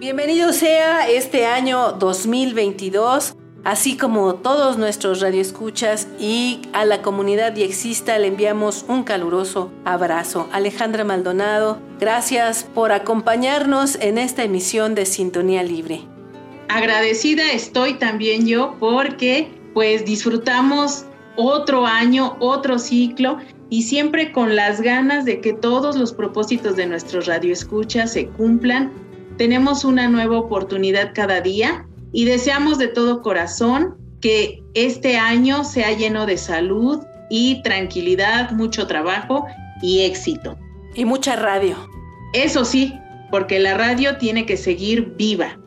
Bienvenido sea este año 2022, así como todos nuestros radioescuchas y a la comunidad Diexista le enviamos un caluroso abrazo. Alejandra Maldonado, gracias por acompañarnos en esta emisión de Sintonía Libre. Agradecida estoy también yo porque pues disfrutamos otro año, otro ciclo y siempre con las ganas de que todos los propósitos de nuestros radioescuchas se cumplan tenemos una nueva oportunidad cada día y deseamos de todo corazón que este año sea lleno de salud y tranquilidad, mucho trabajo y éxito. Y mucha radio. Eso sí, porque la radio tiene que seguir viva.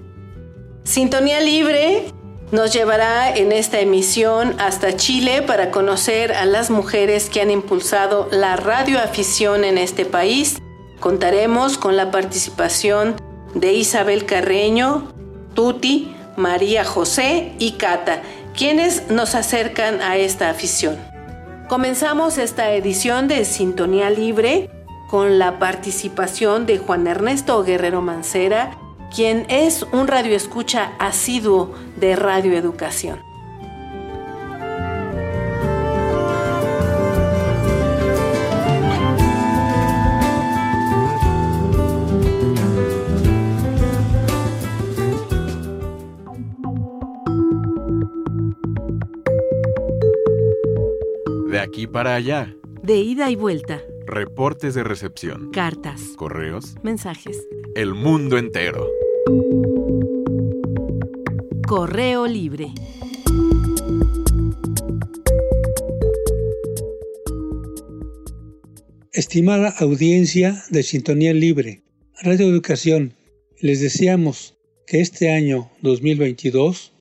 Sintonía Libre nos llevará en esta emisión hasta Chile para conocer a las mujeres que han impulsado la radioafición en este país. Contaremos con la participación de Isabel Carreño, Tuti, María José y Cata, quienes nos acercan a esta afición. Comenzamos esta edición de Sintonía Libre con la participación de Juan Ernesto Guerrero Mancera, quien es un radioescucha asiduo de radioeducación. De aquí para allá. De ida y vuelta. Reportes de recepción. Cartas. Correos. Mensajes. El mundo entero. Correo libre. Estimada audiencia de Sintonía Libre, Radio Educación, les deseamos que este año 2022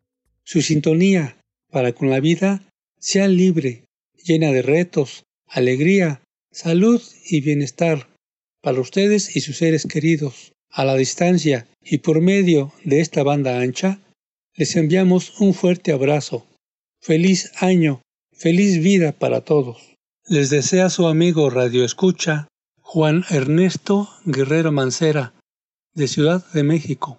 su sintonía para con la vida sea libre, llena de retos, alegría, salud y bienestar para ustedes y sus seres queridos. A la distancia y por medio de esta banda ancha, les enviamos un fuerte abrazo. Feliz año, feliz vida para todos. Les desea su amigo Radio Escucha, Juan Ernesto Guerrero Mancera, de Ciudad de México.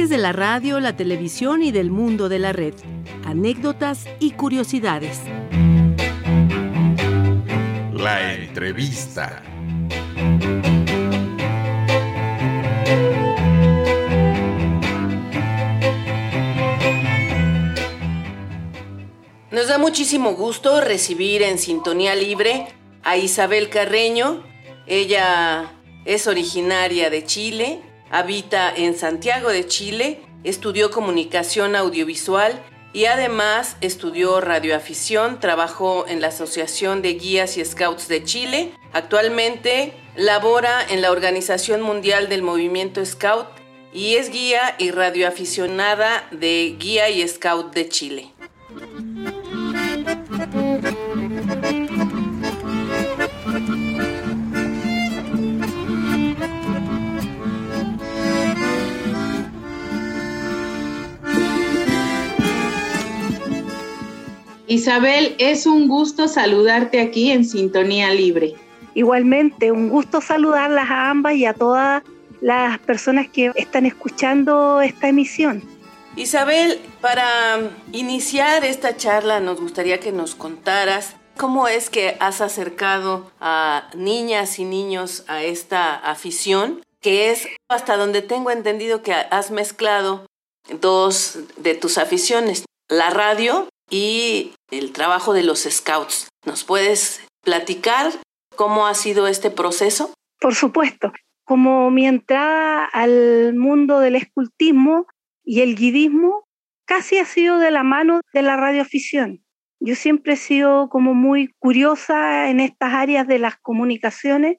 Personajes de la radio, la televisión y del mundo de la red. Anécdotas y curiosidades. La entrevista. Nos da muchísimo gusto recibir en Sintonía Libre a Isabel Carreño. Ella es originaria de Chile, habita en Santiago de Chile, estudió comunicación audiovisual y además estudió radioafición, trabajó en la Asociación de Guías y Scouts de Chile. Actualmente labora en la Organización Mundial del Movimiento Scout y es guía y radioaficionada de Guía y Scout de Chile. Isabel, es un gusto saludarte aquí en Sintonía Libre. Igualmente, un gusto saludarlas a ambas y a todas las personas que están escuchando esta emisión. Isabel, para iniciar esta charla nos gustaría que nos contaras cómo es que has acercado a niñas y niños a esta afición, que es hasta donde tengo entendido que has mezclado dos de tus aficiones, la radio y el trabajo de los scouts. ¿Nos puedes platicar cómo ha sido este proceso? Por supuesto. Como mi entrada al mundo del escultismo y el guidismo casi ha sido de la mano de la radioafición. Yo siempre he sido como muy curiosa en estas áreas de las comunicaciones.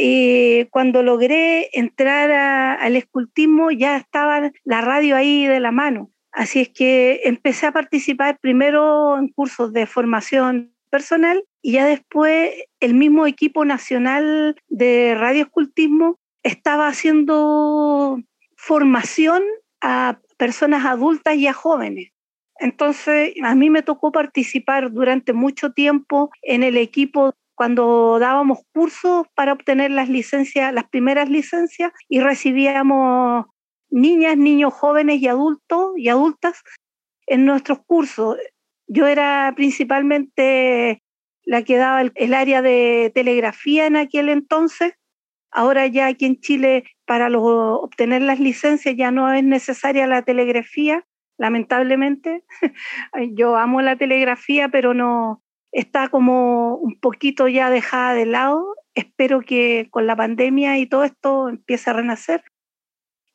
y cuando logré entrar al escultismo ya estaba la radio ahí de la mano. Así es que empecé a participar primero en cursos de formación personal y ya después el mismo equipo nacional de radioescultismo estaba haciendo formación a personas adultas y a jóvenes. Entonces, a mí me tocó participar durante mucho tiempo en el equipo cuando dábamos cursos para obtener las licencias, las primeras licencias y recibíamos niñas, niños jóvenes y adultos y adultas en nuestros cursos. Yo era principalmente la que daba el, área de telegrafía en aquel entonces. Ahora ya aquí en Chile para obtener las licencias ya no es necesaria la telegrafía, lamentablemente. Yo amo la telegrafía, pero no está como un poquito ya dejada de lado. Espero que con la pandemia y todo esto empiece a renacer.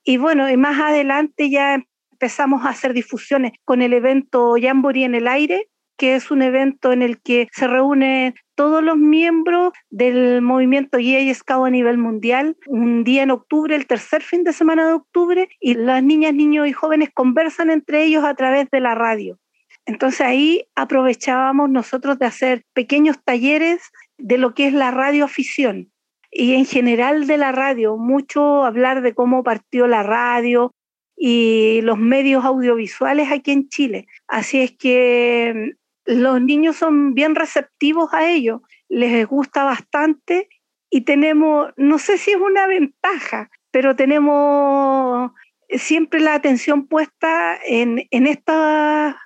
Y bueno, y más adelante ya empezamos a hacer difusiones con el evento Jamboree en el aire, que es un evento en el que se reúnen todos los miembros del movimiento Yay Scout a nivel mundial, un día en octubre, el tercer fin de semana de octubre, y las niñas, niños y jóvenes conversan entre ellos a través de la radio. Entonces ahí aprovechábamos nosotros de hacer pequeños talleres de lo que es la radioafición y en general de la radio, mucho hablar de cómo partió la radio y los medios audiovisuales aquí en Chile. Así es que mm, los niños son bien receptivos a ello, les gusta bastante y tenemos, no sé si es una ventaja, pero tenemos siempre la atención puesta en, en esta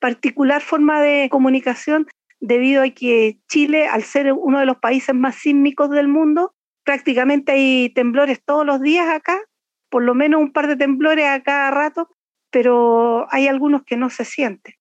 particular forma de comunicación debido a que Chile, al ser uno de los países más sísmicos del mundo, prácticamente hay temblores todos los días acá, por lo menos un par de temblores a cada rato, pero hay algunos que no se sienten.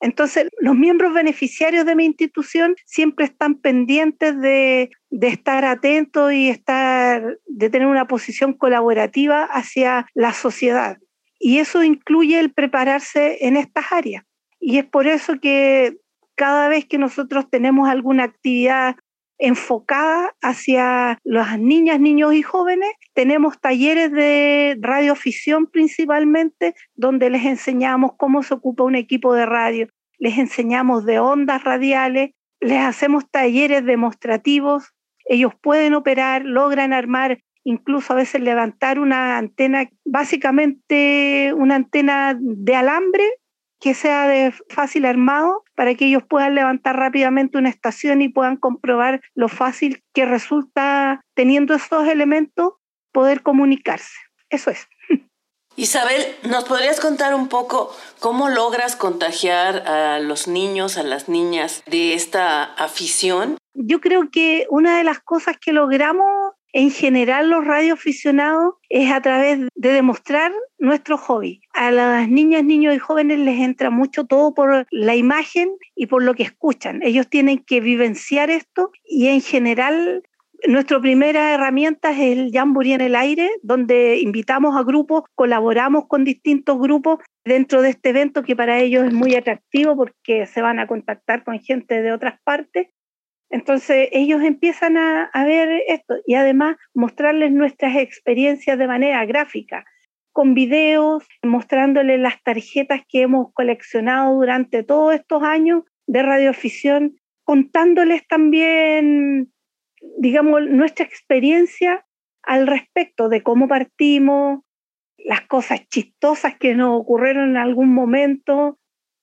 Entonces, los miembros beneficiarios de mi institución siempre están pendientes de, de, estar atentos y estar, de tener una posición colaborativa hacia la sociedad. Y eso incluye el prepararse en estas áreas. Y es por eso que cada vez que nosotros tenemos alguna actividad enfocada hacia las niñas, niños y jóvenes. Tenemos talleres de radioafición principalmente, donde les enseñamos cómo se ocupa un equipo de radio, les enseñamos de ondas radiales, les hacemos talleres demostrativos, ellos pueden operar, logran armar, incluso a veces levantar una antena, básicamente una antena de alambre que sea de fácil armado para que ellos puedan levantar rápidamente una estación y puedan comprobar lo fácil que resulta teniendo estos elementos poder comunicarse. Eso es. Isabel, ¿nos podrías contar un poco cómo logras contagiar a los niños, a las niñas de esta afición? Yo creo que una de las cosas que logramos en general los radioaficionados es a través de demostrar nuestro hobby. A las niñas, niños y jóvenes les entra mucho todo por la imagen y por lo que escuchan. Ellos tienen que vivenciar esto y en general nuestra primera herramienta es el Jamboree en el aire, donde invitamos a grupos, colaboramos con distintos grupos dentro de este evento que para ellos es muy atractivo porque se van a contactar con gente de otras partes entonces ellos empiezan a, ver esto y además mostrarles nuestras experiencias de manera gráfica, con videos, mostrándoles las tarjetas que hemos coleccionado durante todos estos años de radioafición, contándoles también, digamos, nuestra experiencia al respecto de cómo partimos, las cosas chistosas que nos ocurrieron en algún momento,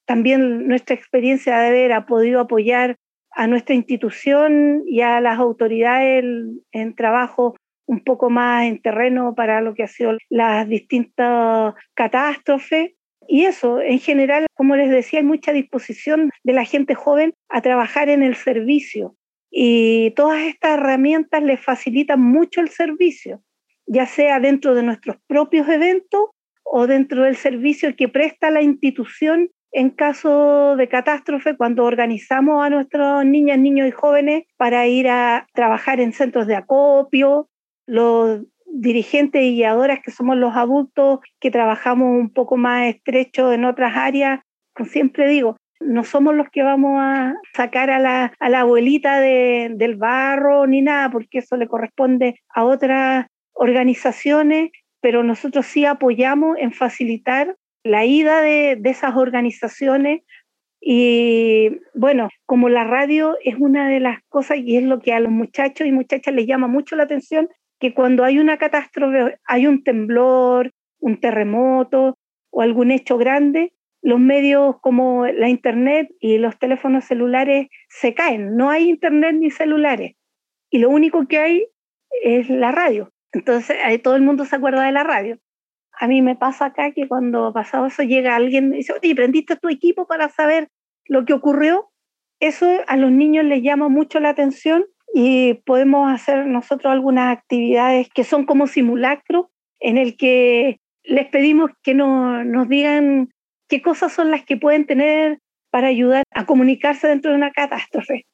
también nuestra experiencia de haber podido apoyar a nuestra institución y a las autoridades en, trabajo un poco más en terreno para lo que ha sido las distintas catástrofes. Y eso, en general, como les decía, hay mucha disposición de la gente joven a trabajar en el servicio. Y todas estas herramientas les facilitan mucho el servicio, ya sea dentro de nuestros propios eventos o dentro del servicio que presta la institución en caso de catástrofe cuando organizamos a nuestros niñas, niños y jóvenes para ir a trabajar en centros de acopio, los dirigentes y guiadoras que somos los adultos que trabajamos un poco más estrecho en otras áreas, siempre digo, no somos los que vamos a sacar a la, a la abuelita del barro ni nada, porque eso le corresponde a otras organizaciones, pero nosotros sí apoyamos en facilitar la ida de, de esas organizaciones y bueno, como la radio es una de las cosas y es lo que a los muchachos y muchachas les llama mucho la atención, que cuando hay una catástrofe, hay un temblor, un terremoto o algún hecho grande, los medios como la internet y los teléfonos celulares se caen. No hay internet ni celulares. Y lo único que hay es la radio. Entonces, todo el mundo se acuerda de la radio. A mí me pasa acá que cuando pasado eso llega alguien y dice, oye, ¿prendiste tu equipo para saber lo que ocurrió? Eso a los niños les llama mucho la atención y podemos hacer nosotros algunas actividades que son como simulacros en el que les pedimos que nos digan qué cosas son las que pueden tener para ayudar a comunicarse dentro de una catástrofe.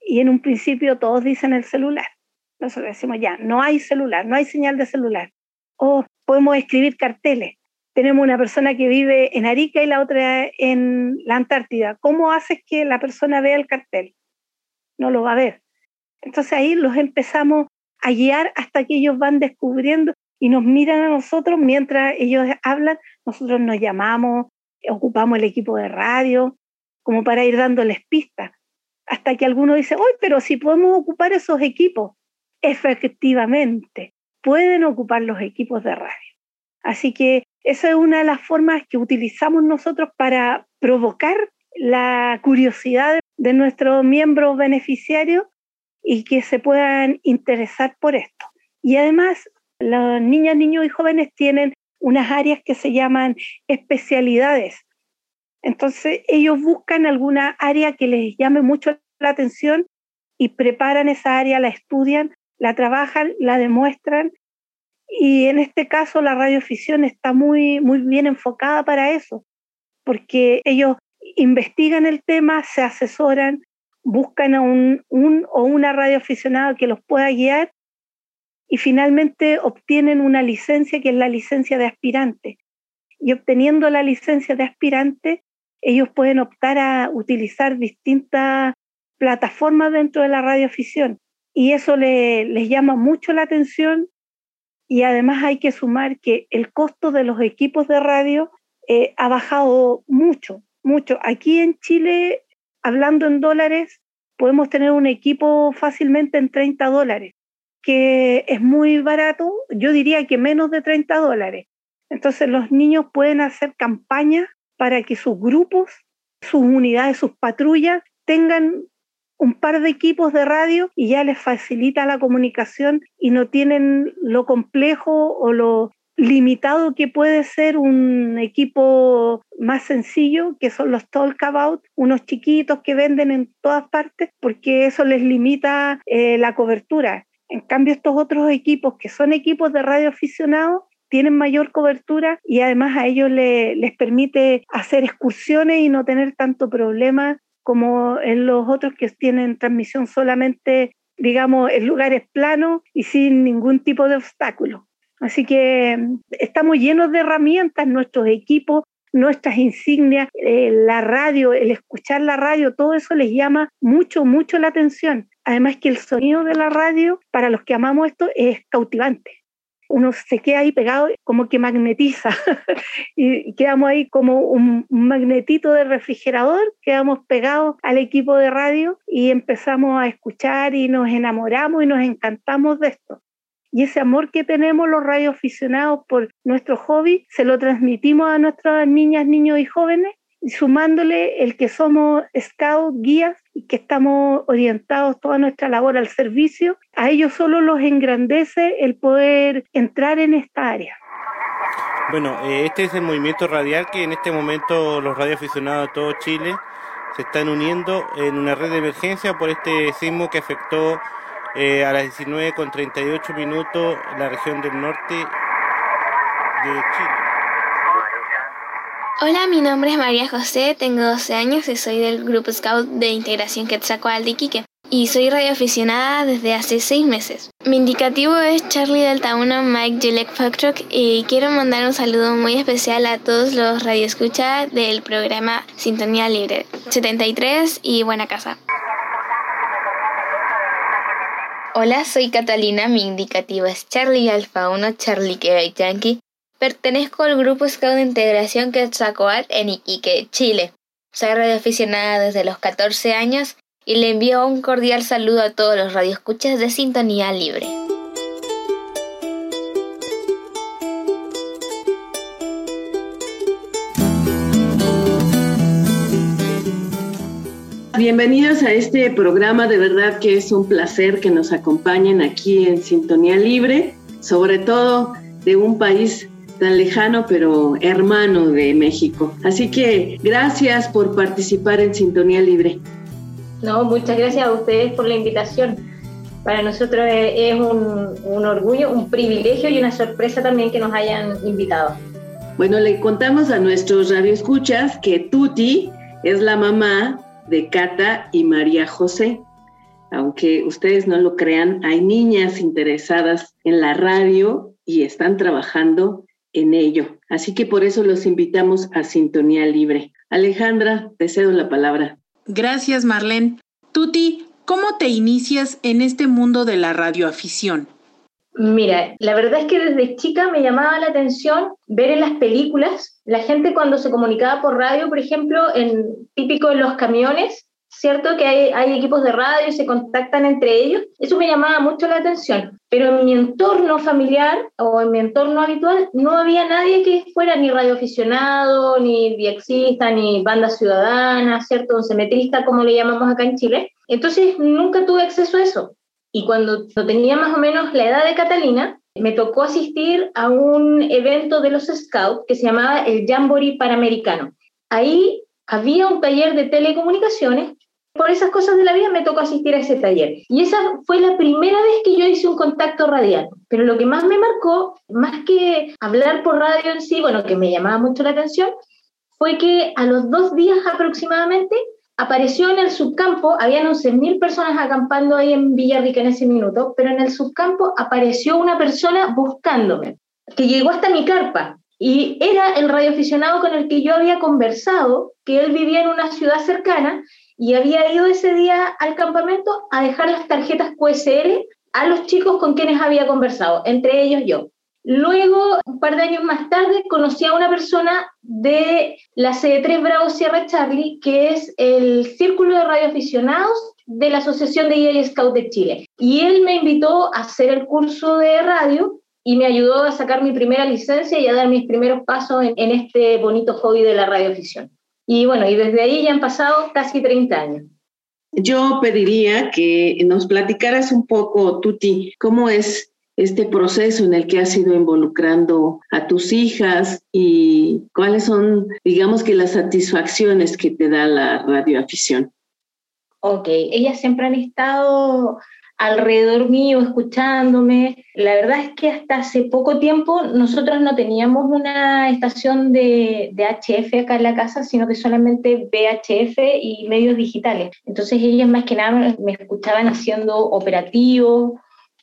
Y en un principio todos dicen el celular. Nosotros decimos ya, no hay celular, no hay señal de celular. O podemos escribir carteles. Tenemos una persona que vive en Arica y la otra en la Antártida. ¿Cómo haces que la persona vea el cartel? No lo va a ver. Entonces ahí los empezamos a guiar hasta que ellos van descubriendo y nos miran a nosotros mientras ellos hablan. Nosotros nos llamamos, ocupamos el equipo de radio, como para ir dándoles pistas. Hasta que alguno dice, ¡Uy, pero si podemos ocupar esos equipos! Efectivamente, pueden ocupar los equipos de radio. Así que esa es una de las formas que utilizamos nosotros para provocar la curiosidad de nuestros miembros beneficiarios y que se puedan interesar por esto. Y además, las niñas, niños y jóvenes tienen unas áreas que se llaman especialidades. Entonces, ellos buscan alguna área que les llame mucho la atención y preparan esa área, la estudian, la trabajan, la demuestran. Y en este caso, la radioficción está muy, muy bien enfocada para eso, porque ellos investigan el tema, se asesoran, buscan a un, un o una radioaficionada que los pueda guiar y finalmente obtienen una licencia que es la licencia de aspirante. Y obteniendo la licencia de aspirante, ellos pueden optar a utilizar distintas plataformas dentro de la radioafición. Y eso les llama mucho la atención y además hay que sumar que el costo de los equipos de radio eh, ha bajado mucho, mucho. Aquí en Chile, hablando en dólares, podemos tener un equipo fácilmente en 30 dólares que es muy barato, yo diría que menos de 30 dólares. Entonces los niños pueden hacer campañas para que sus grupos, sus unidades, sus patrullas tengan un par de equipos de radio y ya les facilita la comunicación y no tienen lo complejo o lo limitado que puede ser un equipo más sencillo, que son los Talkabout, unos chiquitos que venden en todas partes, porque eso les limita eh, la cobertura. En cambio, estos otros equipos, que son equipos de radio aficionados, tienen mayor cobertura y además a ellos les permite hacer excursiones y no tener tanto problema como en los otros que tienen transmisión solamente, digamos, en lugares planos y sin ningún tipo de obstáculo. Así que mm, estamos llenos de herramientas, nuestros equipos, nuestras insignias, eh, la radio, el escuchar la radio, todo eso les llama mucho, mucho la atención. Además que el sonido de la radio, para los que amamos esto, es cautivante. Uno se queda ahí pegado como que magnetiza y quedamos ahí como un magnetito de refrigerador, quedamos pegados al equipo de radio y empezamos a escuchar y nos enamoramos y nos encantamos de esto. Y ese amor que tenemos los radioaficionados por nuestro hobby, se lo transmitimos a nuestras niñas, niños y jóvenes sumándole el que somos scouts, guías y que estamos orientados toda nuestra labor al servicio, a ellos solo los engrandece el poder entrar en esta área. Bueno, eh, este es el movimiento radial que en este momento los radioaficionados de todo Chile se están uniendo en una red de emergencia por este sismo que afectó eh, a las 19 con 38 minutos la región del norte de Chile. Hola, mi nombre es María José, tengo 12 años y soy del Grupo Scout de Integración Quetzalcoatl de Iquique y soy radioaficionada desde hace 6 meses. Mi indicativo es Charlie Delta 1 Mike Gillette Foxtrot y quiero mandar un saludo muy especial a todos los radioescuchas del programa Sintonía Libre 73 y Buena Casa. Hola, soy Catalina, mi indicativo es Charlie Alfa 1 Charlie Quebec Yankee Pertenezco al grupo Scout de Integración Quetzalcoatl en Iquique, Chile. Soy radioaficionada desde los 14 años y le envío un cordial saludo a todos los radioescuchas de Sintonía Libre. Bienvenidos a este programa, de verdad que es un placer que nos acompañen aquí en Sintonía Libre, sobre todo de un país tan lejano pero hermano de México. Así que gracias por participar en Sintonía Libre. No, muchas gracias a ustedes por la invitación. Para nosotros es un, un orgullo, un privilegio y una sorpresa también que nos hayan invitado. Bueno, le contamos a nuestros radioescuchas que Tuti es la mamá de Cata y María José. Aunque ustedes no lo crean, hay niñas interesadas en la radio y están trabajando en ello. Así que por eso los invitamos a Sintonía Libre. Alejandra, te cedo la palabra. Gracias, Marlene. Tuti, ¿cómo te inicias en este mundo de la radioafición? Mira, la verdad es que desde chica me llamaba la atención ver en las películas la gente cuando se comunicaba por radio, por ejemplo, en típico en los camiones, ¿cierto? Que hay, equipos de radio y se contactan entre ellos. Eso me llamaba mucho la atención. Pero en mi entorno familiar o en mi entorno habitual no había nadie que fuera ni radioaficionado, ni diexista, ni banda ciudadana, ¿cierto? Un cemetrista, como le llamamos acá en Chile. Entonces nunca tuve acceso a eso. Y cuando tenía más o menos la edad de Catalina, me tocó asistir a un evento de los Scouts que se llamaba el Jamboree Panamericano. Ahí había un taller de telecomunicaciones por esas cosas de la vida me tocó asistir a ese taller. Y esa fue la primera vez que yo hice un contacto radial. Pero lo que más me marcó, más que hablar por radio en sí, bueno, que me llamaba mucho la atención, fue que a los dos días aproximadamente apareció en el subcampo, habían 11.000 personas acampando ahí en Villarrica en ese minuto, pero en el subcampo apareció una persona buscándome, que llegó hasta mi carpa. Y era el radioaficionado con el que yo había conversado, que él vivía en una ciudad cercana y había ido ese día al campamento a dejar las tarjetas QSL a los chicos con quienes había conversado, entre ellos yo. Luego, un par de años más tarde, conocí a una persona de la CD3 Bravo Sierra Charlie, que es el Círculo de Radioaficionados de la Asociación de EA Scout de Chile. Y él me invitó a hacer el curso de radio y me ayudó a sacar mi primera licencia y a dar mis primeros pasos en, en este bonito hobby de la radioafición. Y bueno, y desde ahí ya han pasado casi 30 años. Yo pediría que nos platicaras un poco, Tuti, cómo es este proceso en el que has ido involucrando a tus hijas y cuáles son, digamos que las satisfacciones que te da la radioafición. Ok, ellas siempre han estado alrededor mío, escuchándome. La verdad es que hasta hace poco tiempo nosotros no teníamos una estación de, de, HF acá en la casa, sino que solamente VHF y medios digitales. Entonces ellas más que nada me escuchaban haciendo operativos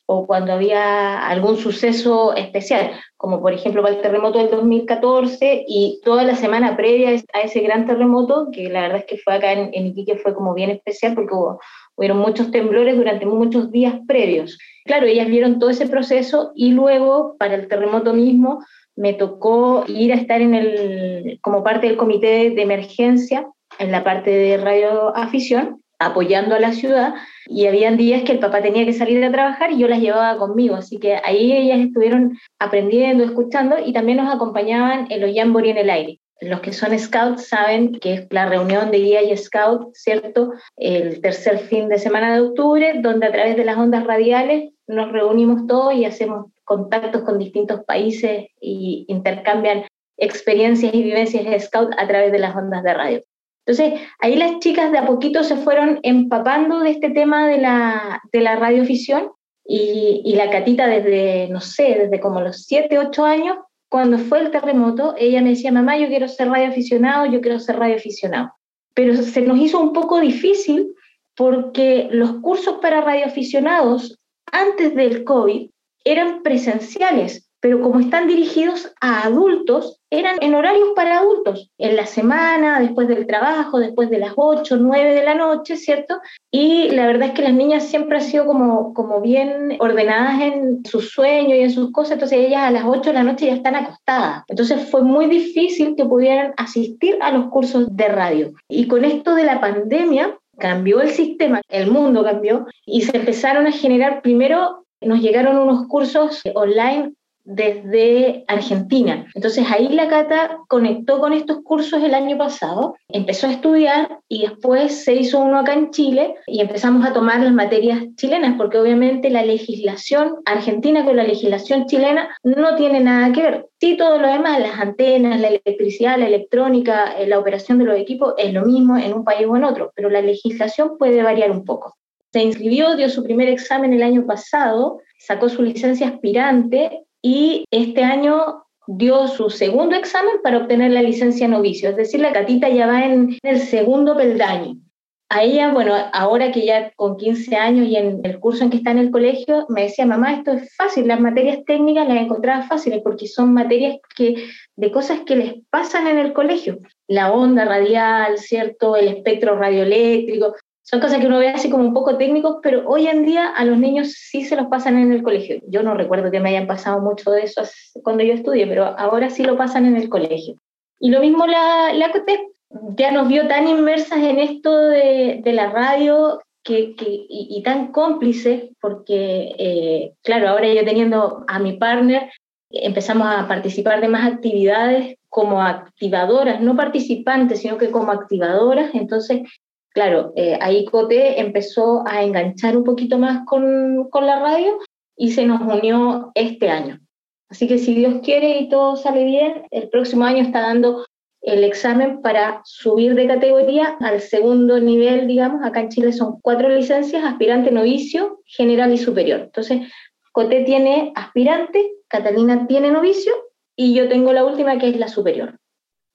o cuando había algún suceso especial, como por ejemplo el terremoto del 2014 y toda la semana previa a ese gran terremoto, que la verdad es que fue acá en, en Iquique, fue como bien especial porque hubo Hubieron muchos temblores durante muchos días previos. Claro, ellas vieron todo ese proceso y luego, para el terremoto mismo, me tocó ir a estar en el, como parte del comité de emergencia en la parte de radioafición, apoyando a la ciudad, y habían días que el papá tenía que salir a trabajar y yo las llevaba conmigo, así que ahí ellas estuvieron aprendiendo, escuchando y también nos acompañaban en los Jamboree en el aire. Los que son scouts saben que es la reunión de guía y scout, ¿cierto? El tercer fin de semana de octubre, donde a través de las ondas radiales nos reunimos todos y hacemos contactos con distintos países y intercambian experiencias y vivencias de scout a través de las ondas de radio. Entonces, ahí las chicas de a poquito se fueron empapando de este tema de la, de la radiofisión y, y la Catita desde, no sé, desde como los 7, 8 años cuando fue el terremoto, ella me decía, mamá, yo quiero ser radioaficionado, yo quiero ser radioaficionado. Pero se nos hizo un poco difícil porque los cursos para radioaficionados antes del COVID eran presenciales pero como están dirigidos a adultos, eran en horarios para adultos, en la semana, después del trabajo, después de las 8, 9 de la noche, ¿cierto? Y la verdad es que las niñas siempre han sido como, como bien ordenadas en sus sueños y en sus cosas, entonces ellas a las 8 de la noche ya están acostadas. Entonces fue muy difícil que pudieran asistir a los cursos de radio. Y con esto de la pandemia, cambió el sistema, el mundo cambió y se empezaron a generar primero nos llegaron unos cursos online desde Argentina. Entonces ahí la Cata conectó con estos cursos el año pasado, empezó a estudiar y después se hizo uno acá en Chile y empezamos a tomar las materias chilenas, porque obviamente la legislación argentina con la legislación chilena no tiene nada que ver. Sí, todo lo demás, las antenas, la electricidad, la electrónica, eh, la operación de los equipos es lo mismo en un país o en otro, pero la legislación puede variar un poco. Se inscribió, dio su primer examen el año pasado, sacó su licencia aspirante y este año dio su segundo examen para obtener la licencia novicio, es decir, la Catita ya va en el segundo peldaño. A ella, bueno, ahora que ya con 15 años y en el curso en que está en el colegio, me decía, mamá, esto es fácil, las materias técnicas las encontraba fáciles porque son materias que, de cosas que les pasan en el colegio. La onda radial, ¿cierto? El espectro radioeléctrico, son cosas que uno ve así como un poco técnicos, pero hoy en día a los niños sí se los pasan en el colegio. Yo no recuerdo que me hayan pasado mucho de eso cuando yo estudié, pero ahora sí lo pasan en el colegio. Y lo mismo la, la ya nos vio tan inmersas en esto de, de la radio que, que y, tan cómplices, porque, eh, claro, ahora yo teniendo a mi partner, empezamos a participar de más actividades como activadoras, no participantes, sino que como activadoras, entonces claro, eh, ahí Cote empezó a enganchar un poquito más con, con la radio y se nos unió este año. Así que si Dios quiere y todo sale bien, el próximo año está dando el examen para subir de categoría al segundo nivel, digamos. Acá en Chile son cuatro licencias, aspirante, novicio, general y superior. Entonces, Cote tiene aspirante, Catalina tiene novicio y yo tengo la última que es la superior.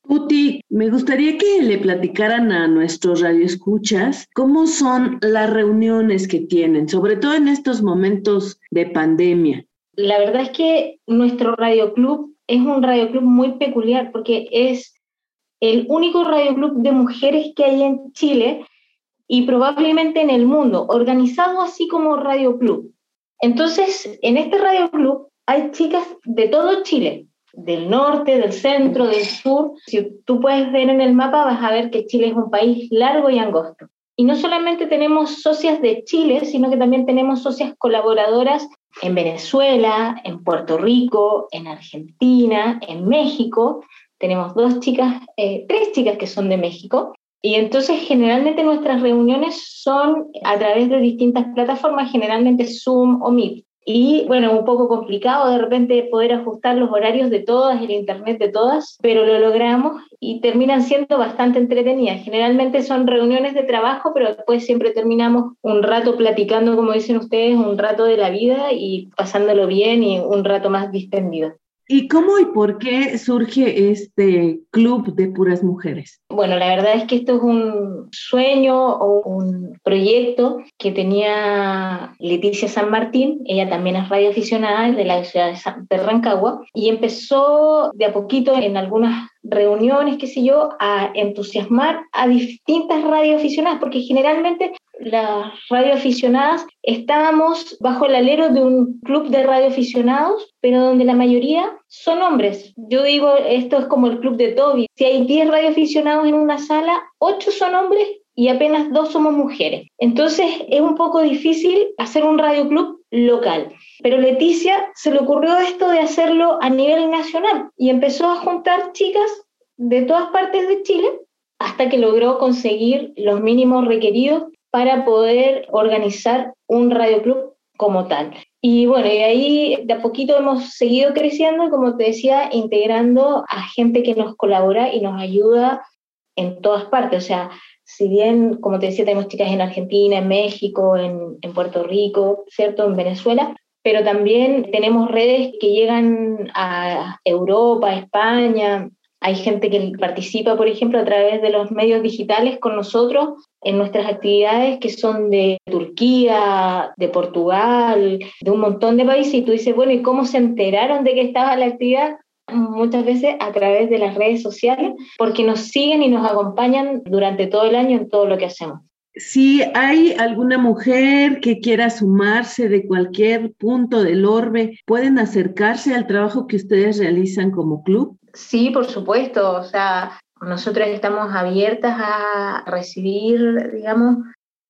Uti, me gustaría que le platicaran a nuestros radioescuchas cómo son las reuniones que tienen, sobre todo en estos momentos de pandemia. La verdad es que nuestro radioclub es un radioclub muy peculiar porque es el único radioclub de mujeres que hay en Chile y probablemente en el mundo, organizado así como radioclub. Entonces, en este radioclub hay chicas de todo Chile, del norte, del centro, del sur. Si tú puedes ver en el mapa, vas a ver que Chile es un país largo y angosto. Y no solamente tenemos socias de Chile, sino que también tenemos socias colaboradoras en Venezuela, en Puerto Rico, en Argentina, en México. Tenemos dos chicas, eh, tres chicas que son de México. Y entonces generalmente nuestras reuniones son a través de distintas plataformas, generalmente Zoom o Meet. Y bueno, un poco complicado de repente poder ajustar los horarios de todas, el internet de todas, pero lo logramos y terminan siendo bastante entretenidas. Generalmente son reuniones de trabajo, pero después siempre terminamos un rato platicando, como dicen ustedes, un rato de la vida y pasándolo bien y un rato más distendido. ¿Y cómo y por qué surge este club de puras mujeres? Bueno, la verdad es que esto es un sueño o un proyecto que tenía Leticia San Martín, ella también es radioaficionada de la ciudad de Rancagua, y empezó de a poquito en algunas reuniones, qué sé yo, a entusiasmar a distintas radioaficionadas, porque generalmente las radioaficionadas estábamos bajo el alero de un club de radioaficionados, pero donde la mayoría son hombres. Yo digo, esto es como el club de Toby. Si hay 10 radioaficionados en una sala, 8 son hombres y apenas 2 somos mujeres. Entonces es un poco difícil hacer un radioclub local. Pero Leticia se le ocurrió esto de hacerlo a nivel nacional y empezó a juntar chicas de todas partes de Chile hasta que logró conseguir los mínimos requeridos para poder organizar un radioclub como tal. Y bueno, y ahí de a poquito hemos seguido creciendo, como te decía, integrando a gente que nos colabora y nos ayuda en todas partes. O sea, si bien, como te decía, tenemos chicas en Argentina, en México, en, en Puerto Rico, ¿cierto? En Venezuela, pero también tenemos redes que llegan a Europa, España. Hay gente que participa, por ejemplo, a través de los medios digitales con nosotros en nuestras actividades que son de Turquía, de Portugal, de un montón de países. Y tú dices, bueno, ¿y cómo se enteraron de que estaba la actividad? muchas veces a través de las redes sociales, porque nos siguen y nos acompañan durante todo el año en todo lo que hacemos. Si hay alguna mujer que quiera sumarse de cualquier punto del orbe, ¿pueden acercarse al trabajo que ustedes realizan como club? Sí, por supuesto. O sea, nosotras estamos abiertas a recibir, digamos,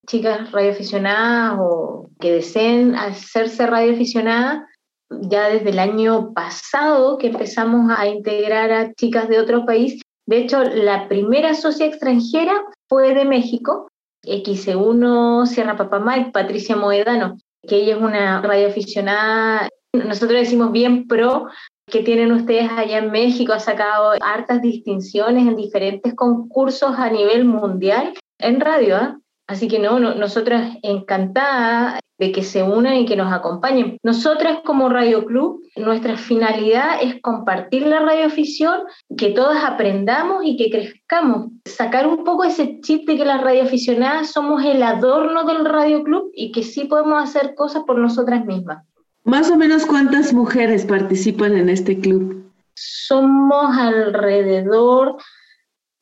chicas radioaficionadas o que deseen hacerse radioaficionadas ya desde el año pasado que empezamos a integrar a chicas de otro país. De hecho, la primera socia extranjera fue de México, XE1 Sierra Papamay, Patricia Moedano, que ella es una radioaficionada, nosotros decimos bien pro, que tienen ustedes allá en México, ha sacado hartas distinciones en diferentes concursos a nivel mundial en radio. ¿ah? Así que no, nosotras encantadas de que se unan y que nos acompañen. Nosotras como Radio Club, nuestra finalidad es compartir la radioafición, que todas aprendamos y que crezcamos. Sacar un poco ese chip de que las radioaficionadas somos el adorno del Radio Club y que sí podemos hacer cosas por nosotras mismas. Más o menos cuántas mujeres participan en este club? Somos alrededor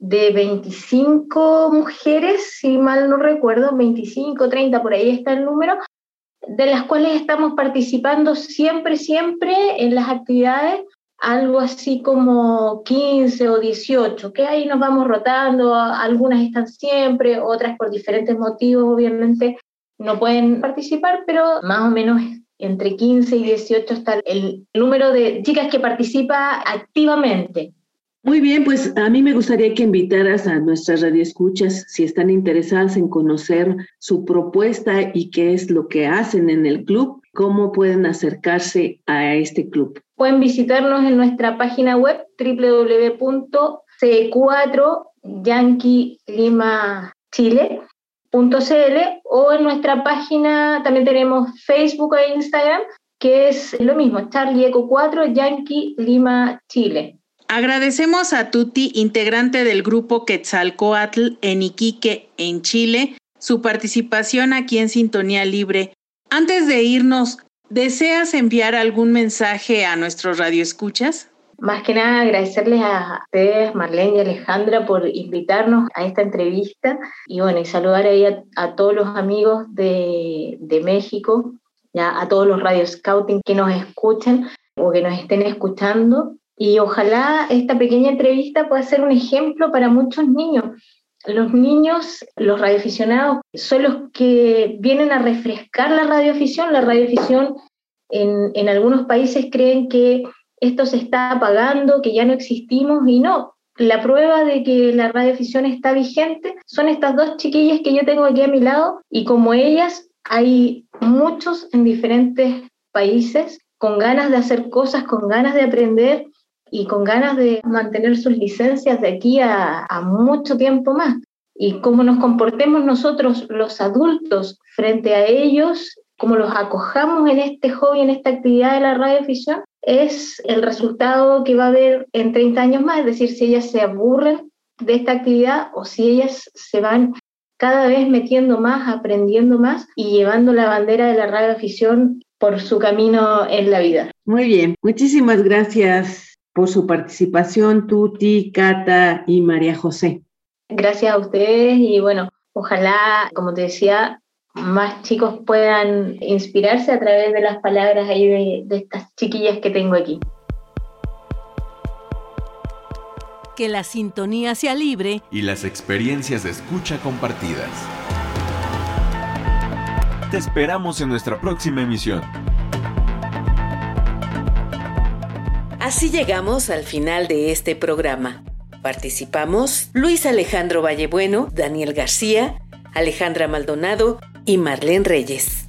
de 25 mujeres, si mal no recuerdo, 25, 30, por ahí está el número, de las cuales estamos participando siempre, siempre en las actividades, algo así como 15 o 18, que ahí nos vamos rotando, algunas están siempre, otras por diferentes motivos, obviamente no pueden participar, pero más o menos entre 15 y 18 está el número de chicas que participa activamente. Muy bien, pues a mí me gustaría que invitaras a nuestras radioescuchas, si están interesadas en conocer su propuesta y qué es lo que hacen en el club, cómo pueden acercarse a este club. Pueden visitarnos en nuestra página web www.c4 Yankee Lima Chile o en nuestra página también tenemos Facebook e Instagram que es lo mismo, Charlie Eco 4 Yankee Lima Chile. Agradecemos a Tuti, integrante del grupo Quetzalcoatl en Iquique, en Chile, su participación aquí en Sintonía Libre. Antes de irnos, ¿deseas enviar algún mensaje a nuestros radioescuchas? Más que nada agradecerles a ustedes, Marlene y Alejandra, por invitarnos a esta entrevista y bueno, saludar ahí a, todos los amigos de, de México, ya a todos los radio scouting que nos escuchan o que nos estén escuchando y ojalá esta pequeña entrevista pueda ser un ejemplo para muchos niños. Los niños, los radioaficionados, son los que vienen a refrescar la radioafición. La radioafición en, en algunos países creen que esto se está apagando, que ya no existimos y no. La prueba de que la radioafición está vigente son estas dos chiquillas que yo tengo aquí a mi lado y como ellas hay muchos en diferentes países con ganas de hacer cosas, con ganas de aprender y con ganas de mantener sus licencias de aquí a, mucho tiempo más. Y cómo nos comportemos nosotros los adultos frente a ellos, cómo los acojamos en este hobby, en esta actividad de la radioficción, es el resultado que va a haber en 30 años más, es decir, si ellas se aburren de esta actividad o si ellas se van cada vez metiendo más, aprendiendo más y llevando la bandera de la radioafición por su camino en la vida. Muy bien, muchísimas gracias por su participación, Tuti, Cata y María José. Gracias a ustedes y bueno, ojalá, como te decía, más chicos puedan inspirarse a través de las palabras ahí de, de estas chiquillas que tengo aquí. Que la sintonía sea libre y las experiencias de escucha compartidas. Te esperamos en nuestra próxima emisión. Así llegamos al final de este programa. Participamos Luis Alejandro Vallebueno, Daniel García, Alejandra Maldonado y Marlene Reyes.